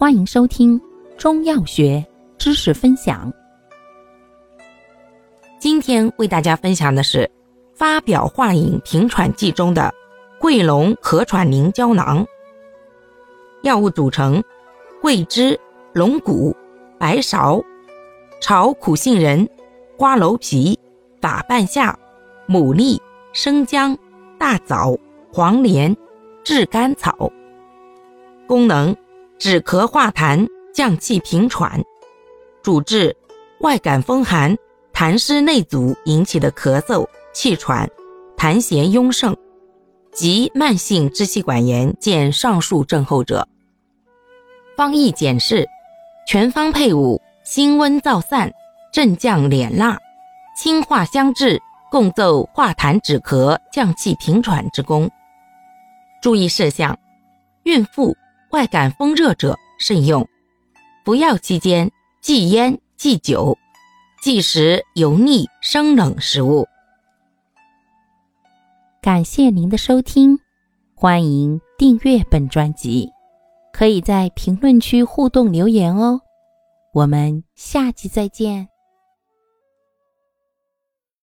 欢迎收听中药学知识分享。今天为大家分享的是发表化饮平喘剂中的桂龙咳喘宁胶囊。药物组成：桂枝、龙骨、白芍、炒苦杏仁、瓜蒌皮、法半夏、牡蛎、生姜、大枣、黄连、炙甘草。功能：止咳化痰，降气平喘。主治外感风寒、痰湿内阻引起的咳嗽、气喘、痰涎壅盛及慢性支气管炎见上述症候者。方义简释：全方配伍，辛温燥散，镇降敛辣，清化相治，共奏化痰止咳、降气平喘之功。注意事项：孕妇。外感风热者慎用，服药期间忌烟忌酒，忌食油腻生冷食物。感谢您的收听，欢迎订阅本专辑，可以在评论区互动留言哦。我们下期再见。